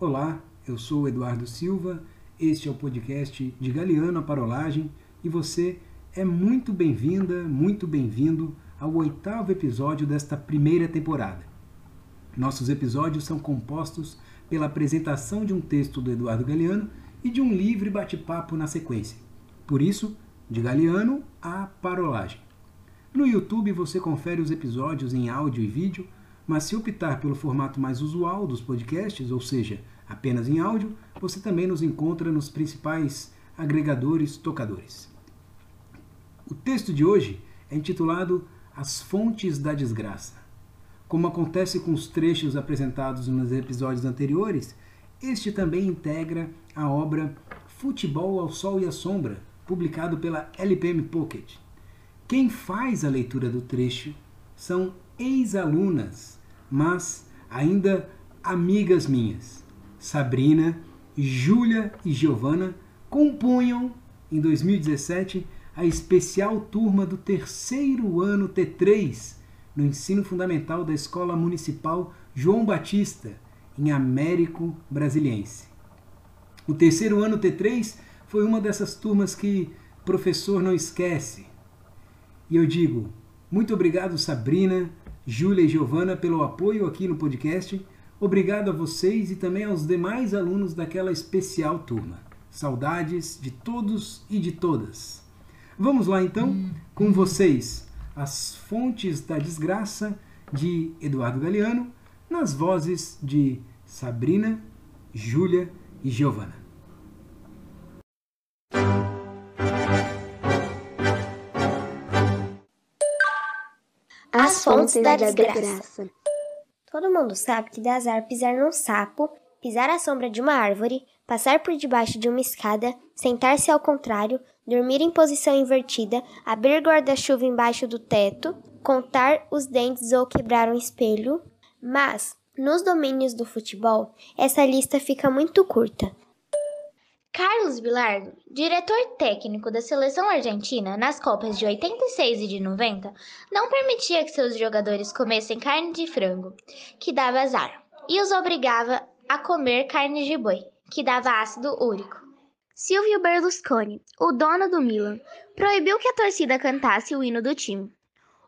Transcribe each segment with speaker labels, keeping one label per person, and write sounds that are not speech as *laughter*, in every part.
Speaker 1: Olá, eu sou Eduardo Silva, este é o podcast de Galeano a Parolagem e você é muito bem-vinda, muito bem-vindo ao oitavo episódio desta primeira temporada. Nossos episódios são compostos pela apresentação de um texto do Eduardo Galeano e de um livre bate-papo na sequência. Por isso, de Galeano a Parolagem. No YouTube você confere os episódios em áudio e vídeo mas se optar pelo formato mais usual dos podcasts, ou seja, apenas em áudio, você também nos encontra nos principais agregadores tocadores. O texto de hoje é intitulado As Fontes da Desgraça. Como acontece com os trechos apresentados nos episódios anteriores, este também integra a obra Futebol ao Sol e à Sombra, publicado pela LPM Pocket. Quem faz a leitura do trecho são ex-alunas mas ainda amigas minhas, Sabrina, Júlia e Giovana, compunham em 2017 a especial turma do terceiro ano T3 no ensino fundamental da Escola Municipal João Batista, em Américo Brasiliense. O terceiro ano T3 foi uma dessas turmas que professor não esquece. E eu digo, muito obrigado, Sabrina, Júlia e Giovana, pelo apoio aqui no podcast. Obrigado a vocês e também aos demais alunos daquela especial turma. Saudades de todos e de todas. Vamos lá então com vocês, As Fontes da Desgraça, de Eduardo Galeano, nas vozes de Sabrina, Júlia e Giovana.
Speaker 2: As fontes da desgraça. Todo mundo sabe que dá azar pisar num sapo, pisar à sombra de uma árvore, passar por debaixo de uma escada, sentar-se ao contrário, dormir em posição invertida, abrir guarda-chuva embaixo do teto, contar os dentes ou quebrar um espelho. Mas, nos domínios do futebol, essa lista fica muito curta.
Speaker 3: Carlos Bilardo, diretor técnico da seleção argentina nas Copas de 86 e de 90, não permitia que seus jogadores comessem carne de frango, que dava azar, e os obrigava a comer carne de boi, que dava ácido úrico. Silvio Berlusconi, o dono do Milan, proibiu que a torcida cantasse o hino do time,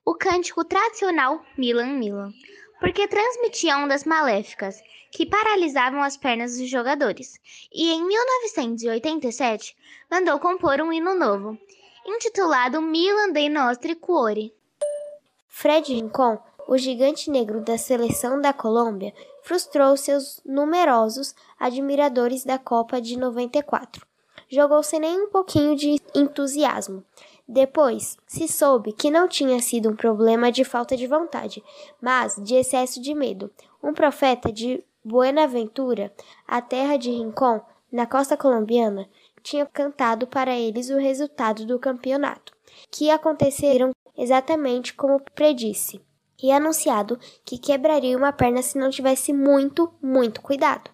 Speaker 3: o cântico tradicional Milan Milan, porque transmitia ondas maléficas que paralisavam as pernas dos jogadores, e em 1987 mandou compor um hino novo, intitulado Milan dei nostri cuori.
Speaker 2: Fred Rincon, o gigante negro da seleção da Colômbia, frustrou seus numerosos admiradores da Copa de 94. Jogou sem nem um pouquinho de entusiasmo. Depois, se soube que não tinha sido um problema de falta de vontade, mas de excesso de medo. Um profeta de Buenaventura, a terra de Rincon, na costa colombiana, tinha cantado para eles o resultado do campeonato, que aconteceram exatamente como predisse, e anunciado que quebraria uma perna se não tivesse muito, muito cuidado.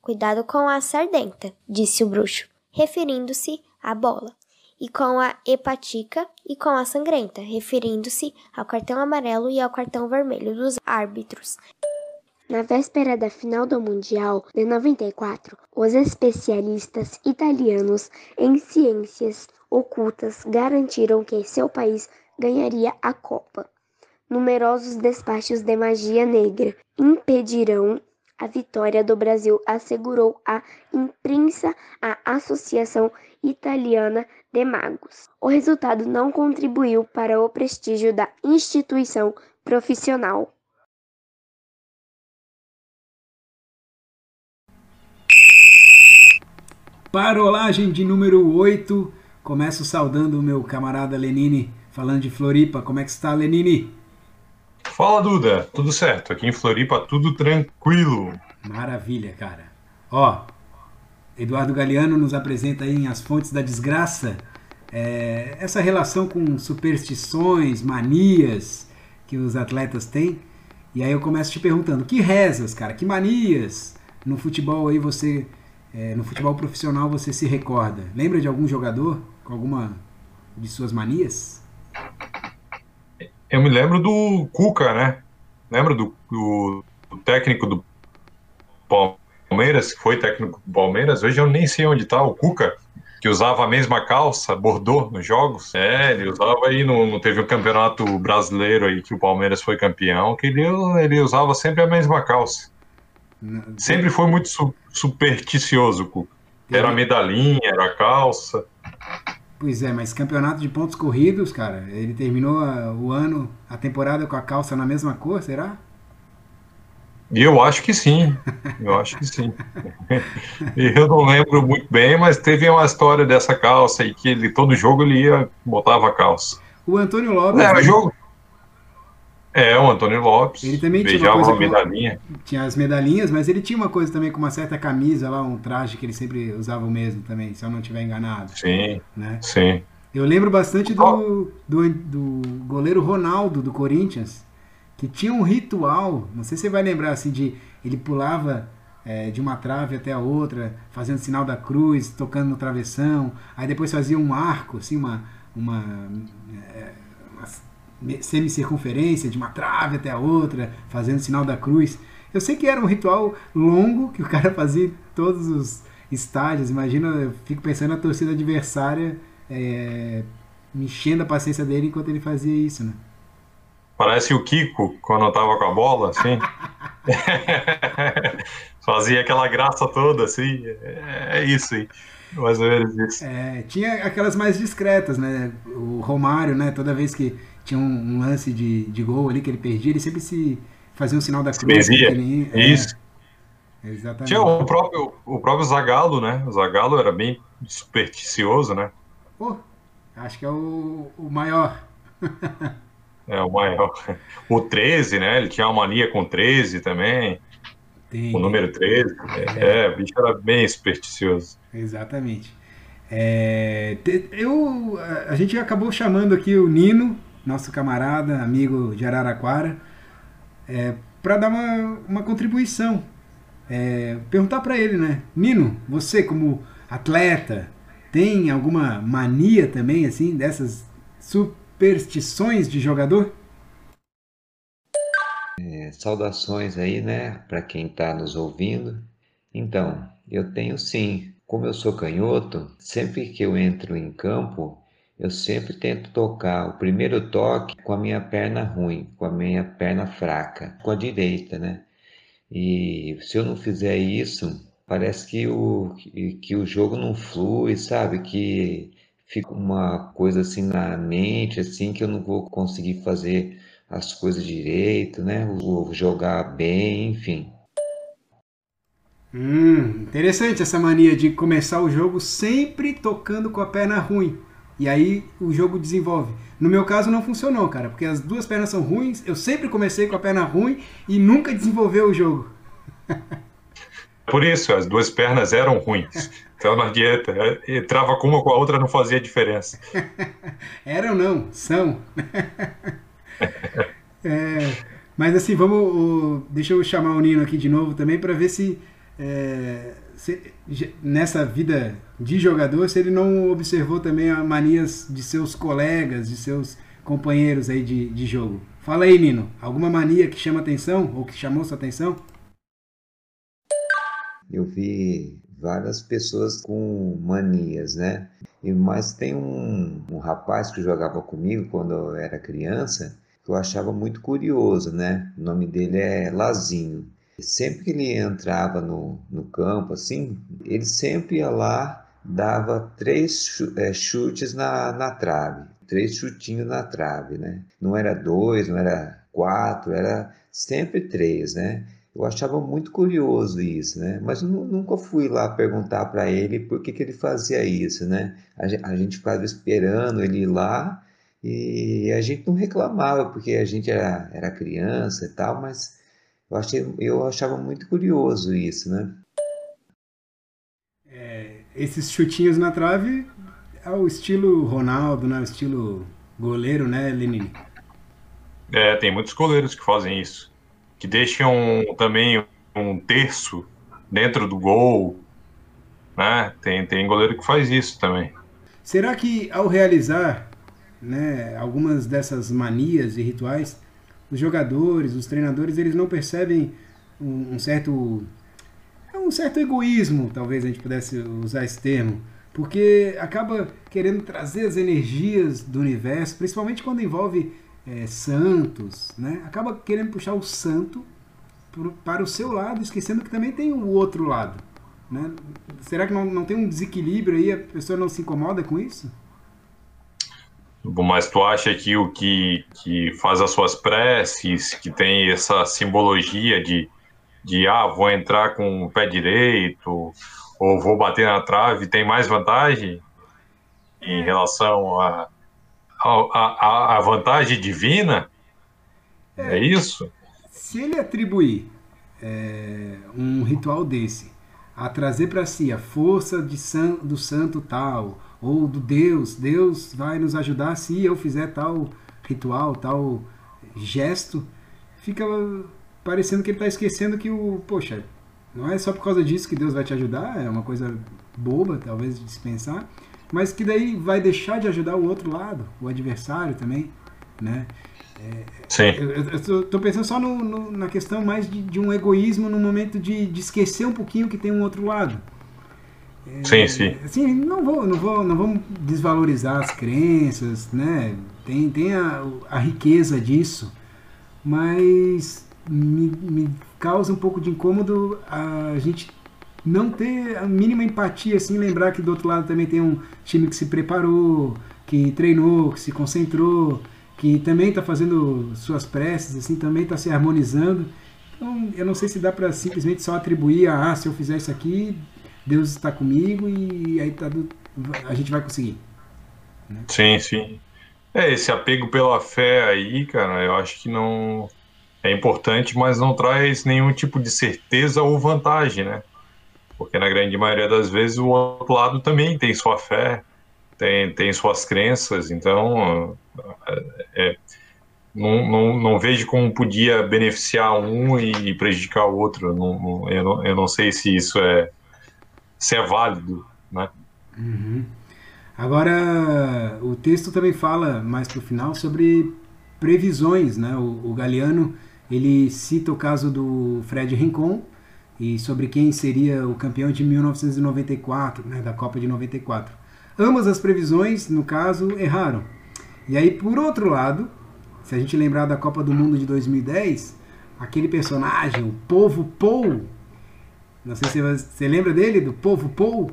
Speaker 2: Cuidado com a sardenta, disse o bruxo, referindo-se à bola, e com a hepatica e com a sangrenta, referindo-se ao cartão amarelo e ao cartão vermelho dos árbitros.
Speaker 4: Na véspera da final do Mundial de 94, os especialistas italianos em ciências ocultas garantiram que seu país ganharia a Copa. Numerosos despachos de magia negra impedirão a vitória do Brasil, assegurou a imprensa a Associação Italiana de Magos. O resultado não contribuiu para o prestígio da instituição profissional.
Speaker 1: Parolagem de número 8. Começo saudando o meu camarada Lenine, falando de Floripa. Como é que está, Lenine?
Speaker 5: Fala, Duda. Tudo certo. Aqui em Floripa, tudo tranquilo.
Speaker 1: Maravilha, cara. Ó, Eduardo Galeano nos apresenta aí em As Fontes da Desgraça é, essa relação com superstições, manias que os atletas têm. E aí eu começo te perguntando, que rezas, cara? Que manias no futebol aí você é, no futebol profissional você se recorda? Lembra de algum jogador com alguma de suas manias?
Speaker 5: Eu me lembro do Cuca, né? Lembra do, do, do técnico do Palmeiras, que foi técnico do Palmeiras, hoje eu nem sei onde está o Cuca, que usava a mesma calça, bordô, nos jogos. É, ele usava aí, no, no, teve um campeonato brasileiro aí que o Palmeiras foi campeão, que ele, ele usava sempre a mesma calça. Sempre foi muito su, supersticioso, Cuca. Era medalhinha, era calça.
Speaker 1: Pois é, mas campeonato de pontos corridos, cara, ele terminou a, o ano, a temporada com a calça na mesma cor, será?
Speaker 5: Eu acho que sim, eu acho que sim. *laughs* eu não lembro muito bem, mas teve uma história dessa calça e que ele todo jogo ele ia botava a calça.
Speaker 1: O Antônio Lopes.
Speaker 5: É, né? jogo. É, o Antônio Lopes.
Speaker 1: Ele também tinha uma, coisa medalhinha. Com, tinha as medalhinhas, mas ele tinha uma coisa também com uma certa camisa lá, um traje que ele sempre usava o mesmo também, se eu não estiver enganado.
Speaker 5: Sim. Né? Sim.
Speaker 1: Eu lembro bastante do, do, do goleiro Ronaldo do Corinthians que tinha um ritual, não sei se você vai lembrar assim, de ele pulava é, de uma trave até a outra, fazendo sinal da cruz, tocando no travessão, aí depois fazia um arco, assim, uma, uma, é, uma semicircunferência de uma trave até a outra, fazendo sinal da cruz. Eu sei que era um ritual longo que o cara *laughs* fazia em todos os estádios. Imagina, eu fico pensando na torcida adversária é, mexendo a paciência dele enquanto ele fazia isso, né?
Speaker 5: Parece o Kiko quando eu tava com a bola, assim. *laughs* Fazia aquela graça toda, assim. É, é isso aí. Mais ou menos isso.
Speaker 1: É, tinha aquelas mais discretas, né? O Romário, né? Toda vez que tinha um, um, lance de, de gol ali que ele perdia, ele sempre se fazia um sinal da cruz.
Speaker 5: Se ele, é, isso. Exatamente. Tinha o próprio, o próprio Zagalo, né? O Zagalo era bem supersticioso, né?
Speaker 1: Pô, acho que é o, o maior.
Speaker 5: É, o maior. O 13, né? Ele tinha uma mania com 13 também. Tem. O número 13. É, é, o bicho era bem supersticioso.
Speaker 1: Exatamente. É, eu, a gente acabou chamando aqui o Nino, nosso camarada, amigo de Araraquara, é, para dar uma, uma contribuição. É, perguntar para ele, né? Nino, você como atleta, tem alguma mania também, assim, dessas superstições de jogador?
Speaker 6: É, saudações aí, né, para quem está nos ouvindo. Então, eu tenho sim. Como eu sou canhoto, sempre que eu entro em campo, eu sempre tento tocar o primeiro toque com a minha perna ruim, com a minha perna fraca, com a direita, né? E se eu não fizer isso, parece que o, que, o jogo não flui, sabe? Que fica uma coisa assim na mente, assim, que eu não vou conseguir fazer as coisas direito, né? Vou jogar bem, enfim.
Speaker 1: Hum, interessante essa mania de começar o jogo sempre tocando com a perna ruim. E aí o jogo desenvolve. No meu caso não funcionou, cara, porque as duas pernas são ruins. Eu sempre comecei com a perna ruim e nunca desenvolveu o jogo. *laughs*
Speaker 5: Por isso, as duas pernas eram ruins. Então não adianta. Entrava com uma com a outra não fazia diferença. *laughs*
Speaker 1: eram não, são. *laughs* é, mas assim, vamos. deixa eu chamar o Nino aqui de novo também para ver se, é, se, nessa vida de jogador, se ele não observou também as manias de seus colegas, de seus companheiros aí de, de jogo. Fala aí, Nino. Alguma mania que chama atenção ou que chamou sua atenção?
Speaker 6: eu vi várias pessoas com manias, né? E, mas tem um, um rapaz que jogava comigo quando eu era criança que eu achava muito curioso, né? O nome dele é Lazinho. Sempre que ele entrava no, no campo, assim, ele sempre ia lá, dava três é, chutes na, na trave, três chutinhos na trave, né? Não era dois, não era quatro, era sempre três, né? Eu achava muito curioso isso, né? Mas nunca fui lá perguntar para ele por que, que ele fazia isso, né? A gente ficava esperando ele ir lá e a gente não reclamava porque a gente era, era criança e tal, mas eu, achei, eu achava muito curioso isso, né?
Speaker 1: É, esses chutinhos na trave é o estilo Ronaldo, né? O estilo goleiro, né, Lenine?
Speaker 5: É, tem muitos goleiros que fazem isso que deixam também um terço dentro do gol. Né? Tem, tem goleiro que faz isso também.
Speaker 1: Será que ao realizar né, algumas dessas manias e rituais, os jogadores, os treinadores, eles não percebem um, um certo. É um, certo egoísmo, talvez a gente pudesse usar esse termo, porque acaba querendo trazer as energias do universo, principalmente quando envolve é, santos, né? acaba querendo puxar o santo para o seu lado, esquecendo que também tem o outro lado. Né? Será que não, não tem um desequilíbrio aí? A pessoa não se incomoda com isso?
Speaker 5: Mas tu acha que o que, que faz as suas preces, que tem essa simbologia de, de ah, vou entrar com o pé direito, ou vou bater na trave, tem mais vantagem em relação a, a, a, a vantagem divina? É, é, isso?
Speaker 1: Se ele atribuir é, um ritual desse a trazer para si a força de san, do santo tal, ou do Deus, Deus vai nos ajudar se eu fizer tal ritual, tal gesto, fica parecendo que ele está esquecendo que o, poxa, não é só por causa disso que Deus vai te ajudar, é uma coisa boba, talvez, de se pensar, mas que daí vai deixar de ajudar o outro lado, o adversário também, né?
Speaker 5: Sim.
Speaker 1: Eu estou pensando só no, no, na questão mais de, de, um egoísmo no momento de, de, esquecer um pouquinho que tem um outro lado.
Speaker 5: Sim, sim.
Speaker 1: Assim, não vou, não vou, não vamos desvalorizar as crenças, né? Tem, tem a, a riqueza disso, mas me, me causa um pouco de incômodo a gente não ter a mínima empatia, assim, lembrar que do outro lado também tem um time que se preparou, que treinou, que se concentrou que também está fazendo suas preces, assim, também está se harmonizando. Então, eu não sei se dá para simplesmente só atribuir a, ah, se eu fizer isso aqui, Deus está comigo e aí tá a gente vai conseguir.
Speaker 5: Né? Sim, sim. É, esse apego pela fé aí, cara, eu acho que não é importante, mas não traz nenhum tipo de certeza ou vantagem, né? Porque na grande maioria das vezes o outro lado também tem sua fé, tem, tem suas crenças, então é, é, não, não, não, vejo como podia beneficiar um e prejudicar o outro. Não, eu, eu não sei se isso é, se é válido, né?
Speaker 1: Uhum. Agora, o texto também fala mais para o final sobre previsões, né? O, o Galeano ele cita o caso do Fred Rincon e sobre quem seria o campeão de 1994, né, da Copa de 94. Ambas as previsões, no caso, erraram. E aí, por outro lado, se a gente lembrar da Copa do Mundo de 2010, aquele personagem, o Povo Paul, não sei se você lembra dele, do Povo Paul?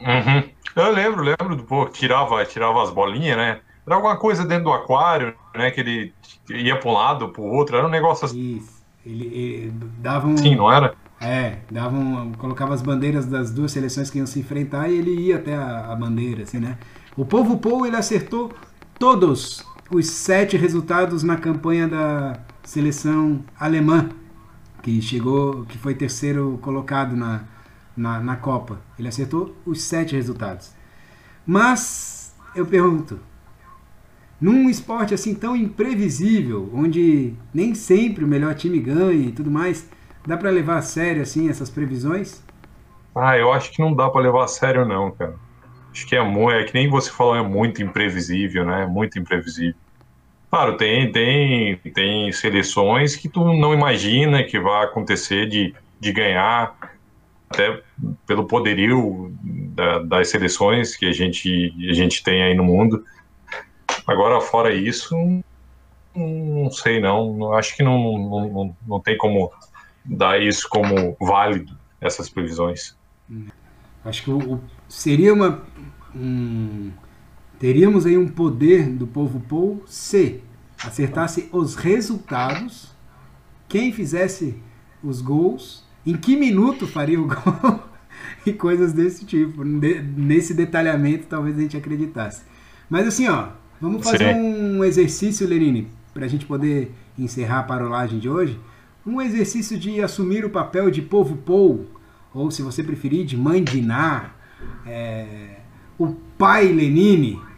Speaker 5: Uhum. Eu lembro, lembro do povo, tirava, tirava as bolinhas, né? Era alguma coisa dentro do aquário, né? Que ele ia para um lado, para o outro, era um negócio assim.
Speaker 1: Isso. Ele, ele dava um.
Speaker 5: Sim, não era?
Speaker 1: É, davam, colocava as bandeiras das duas seleções que iam se enfrentar e ele ia até a, a bandeira, assim, né? O povo Pou ele acertou todos os sete resultados na campanha da seleção alemã, que chegou, que foi terceiro colocado na, na, na Copa. Ele acertou os sete resultados. Mas eu pergunto, num esporte assim tão imprevisível, onde nem sempre o melhor time ganha e tudo mais, Dá para levar a sério assim essas previsões?
Speaker 5: Ah, eu acho que não dá para levar a sério não, cara. Acho que é, é que nem você falou, é muito imprevisível, né? Muito imprevisível. Claro, tem, tem, tem seleções que tu não imagina que vai acontecer de, de ganhar, até pelo poderio da, das seleções que a gente, a gente tem aí no mundo. Agora, fora isso, não sei não. Acho que não, não, não, tem como dar isso como válido, essas previsões.
Speaker 1: Acho que seria uma. Um, teríamos aí um poder do povo Pou se acertasse os resultados, quem fizesse os gols, em que minuto faria o *laughs* gol e coisas desse tipo. nesse detalhamento talvez a gente acreditasse. Mas assim, ó, vamos fazer Sim. um exercício, Lenine, para a gente poder encerrar a parolagem de hoje um exercício de assumir o papel de povo pou, ou se você preferir, de mãe Diná, é, o pai Lenine.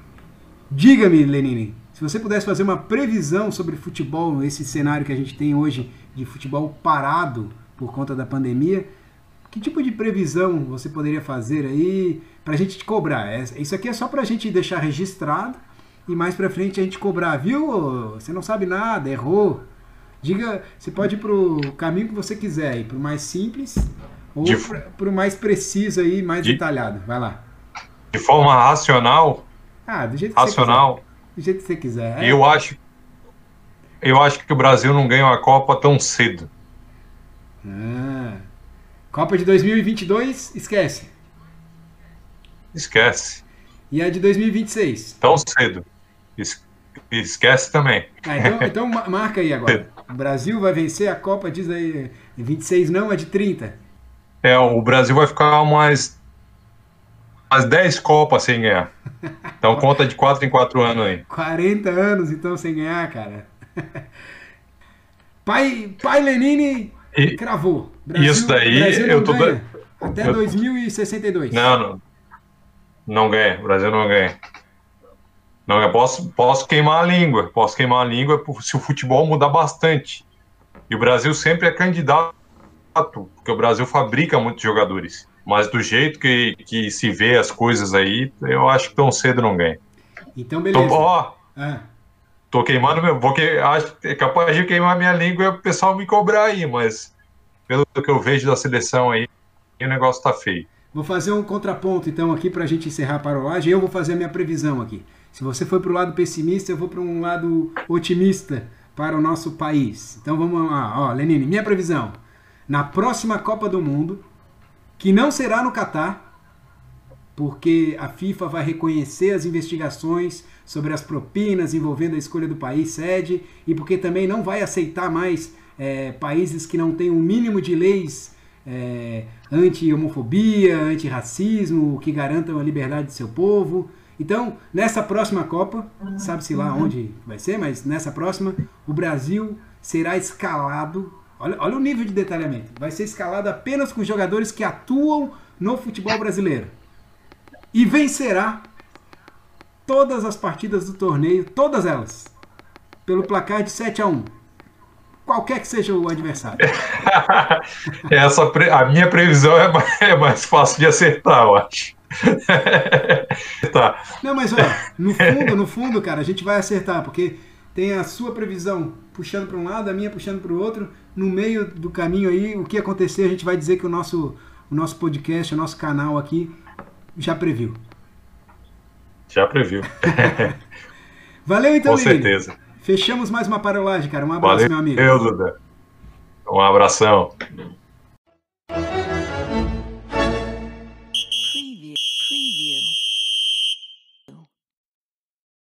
Speaker 1: Diga-me, Lenine, se você pudesse fazer uma previsão sobre futebol, esse cenário que a gente tem hoje de futebol parado por conta da pandemia, que tipo de previsão você poderia fazer aí para a gente te cobrar? É, isso aqui é só para a gente deixar registrado e mais para frente a gente cobrar, viu? Você não sabe nada, errou. Diga, você pode ir para o caminho que você quiser, ir para o mais simples Ou
Speaker 5: De-
Speaker 1: para o mais preciso aí, mais
Speaker 5: De-
Speaker 1: detalhado. Vai lá.
Speaker 5: De forma racional,
Speaker 1: Ah, do jeito que
Speaker 5: racional,
Speaker 1: você quiser. Do jeito que você quiser. É,
Speaker 5: eu acho eu acho que o Brasil não ganha uma Copa tão cedo.
Speaker 1: Ah. Copa de 2022, esquece.
Speaker 5: Esquece.
Speaker 1: E a de 2026?
Speaker 5: Tão cedo. Es- Esquece também.
Speaker 1: Ah, então, *laughs* então ma- marca aí agora. O Brasil vai vencer a Copa, diz aí. 26 não, é de 30.
Speaker 5: É, o Brasil vai ficar umas, umas 10 Copas sem ganhar. Então *laughs* conta de 4 em 4 anos aí.
Speaker 1: 40 anos então sem ganhar, cara. *laughs* Pai, pai Lenine
Speaker 5: E-
Speaker 1: cravou.
Speaker 5: Isso daí,
Speaker 1: Brasil
Speaker 5: eu tô
Speaker 1: ganha até
Speaker 5: eu-
Speaker 1: 2062.
Speaker 5: Não, não. Não ganha. O Brasil não ganha. Não, eu posso, posso queimar a língua. Posso queimar a língua se o futebol mudar bastante. E o Brasil sempre é candidato, porque o Brasil fabrica muitos jogadores. Mas do jeito que, que se vê as coisas aí, eu acho que tão cedo não ganha. Então,
Speaker 1: beleza.
Speaker 5: ó,
Speaker 1: Ah,
Speaker 5: tô queimando meu. Vou que, acho que é capaz de queimar minha língua e o pessoal me cobrar aí, mas pelo que eu vejo da seleção aí, o negócio tá feio.
Speaker 1: vou fazer um contraponto então aqui para a gente encerrar a parolagem. Eu vou fazer a minha previsão aqui. Se você foi para o lado pessimista, eu vou para um lado otimista para o nosso país. Então vamos lá. Ó, Lenine, minha previsão. Na próxima Copa do Mundo, que não será no Catar, porque a FIFA vai reconhecer as investigações sobre as propinas envolvendo a escolha do país sede e porque também não vai aceitar mais é, países que não têm um mínimo de leis é, anti-homofobia, anti-racismo, que garantam a liberdade de seu povo. Então, nessa próxima Copa, sabe-se lá onde vai ser, mas nessa próxima, o Brasil será escalado. Olha, olha o nível de detalhamento. Vai ser escalado apenas com jogadores que atuam no futebol brasileiro. E vencerá todas as partidas do torneio, todas elas, pelo placar de 7 a 1 Qualquer que seja o adversário. *laughs*
Speaker 5: Essa, pre- a minha previsão é mais, é mais fácil de acertar, eu acho. *laughs* tá.
Speaker 1: Não, mas olha, no fundo, no fundo, cara, a gente vai acertar, porque tem a sua previsão puxando para um lado, a minha puxando para o outro. No meio do caminho aí, o que acontecer, a gente vai dizer que o nosso, o nosso podcast, o nosso canal aqui já previu.
Speaker 5: Já previu. *laughs*
Speaker 1: Valeu então,
Speaker 5: Com
Speaker 1: Lili.
Speaker 5: certeza.
Speaker 1: Fechamos mais uma parolagem, cara. Um abraço,
Speaker 5: Valeu,
Speaker 1: meu amigo.
Speaker 5: Duda. Um abração.